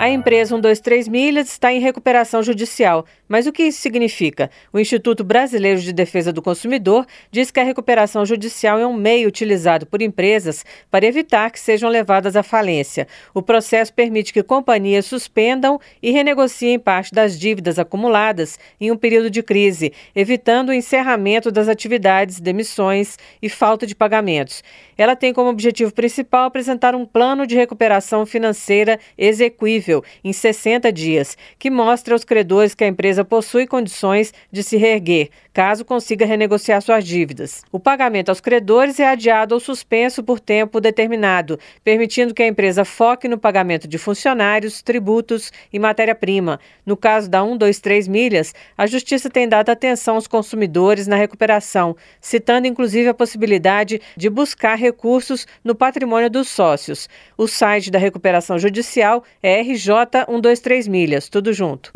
A empresa 123 Milhas está em recuperação judicial. Mas o que isso significa? O Instituto Brasileiro de Defesa do Consumidor diz que a recuperação judicial é um meio utilizado por empresas para evitar que sejam levadas à falência. O processo permite que companhias suspendam e renegociem parte das dívidas acumuladas em um período de crise, evitando o encerramento das atividades, demissões e falta de pagamentos. Ela tem como objetivo principal apresentar um plano de recuperação financeira execuível em 60 dias, que mostra aos credores que a empresa possui condições de se reerguer, caso consiga renegociar suas dívidas. O pagamento aos credores é adiado ou suspenso por tempo determinado, permitindo que a empresa foque no pagamento de funcionários, tributos e matéria-prima. No caso da 123 Milhas, a Justiça tem dado atenção aos consumidores na recuperação, citando inclusive a possibilidade de buscar recursos no patrimônio dos sócios. O site da recuperação judicial é RJ RJ123 Milhas, tudo junto.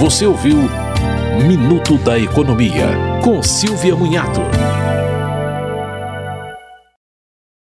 Você ouviu Minuto da Economia, com Silvia Munhato.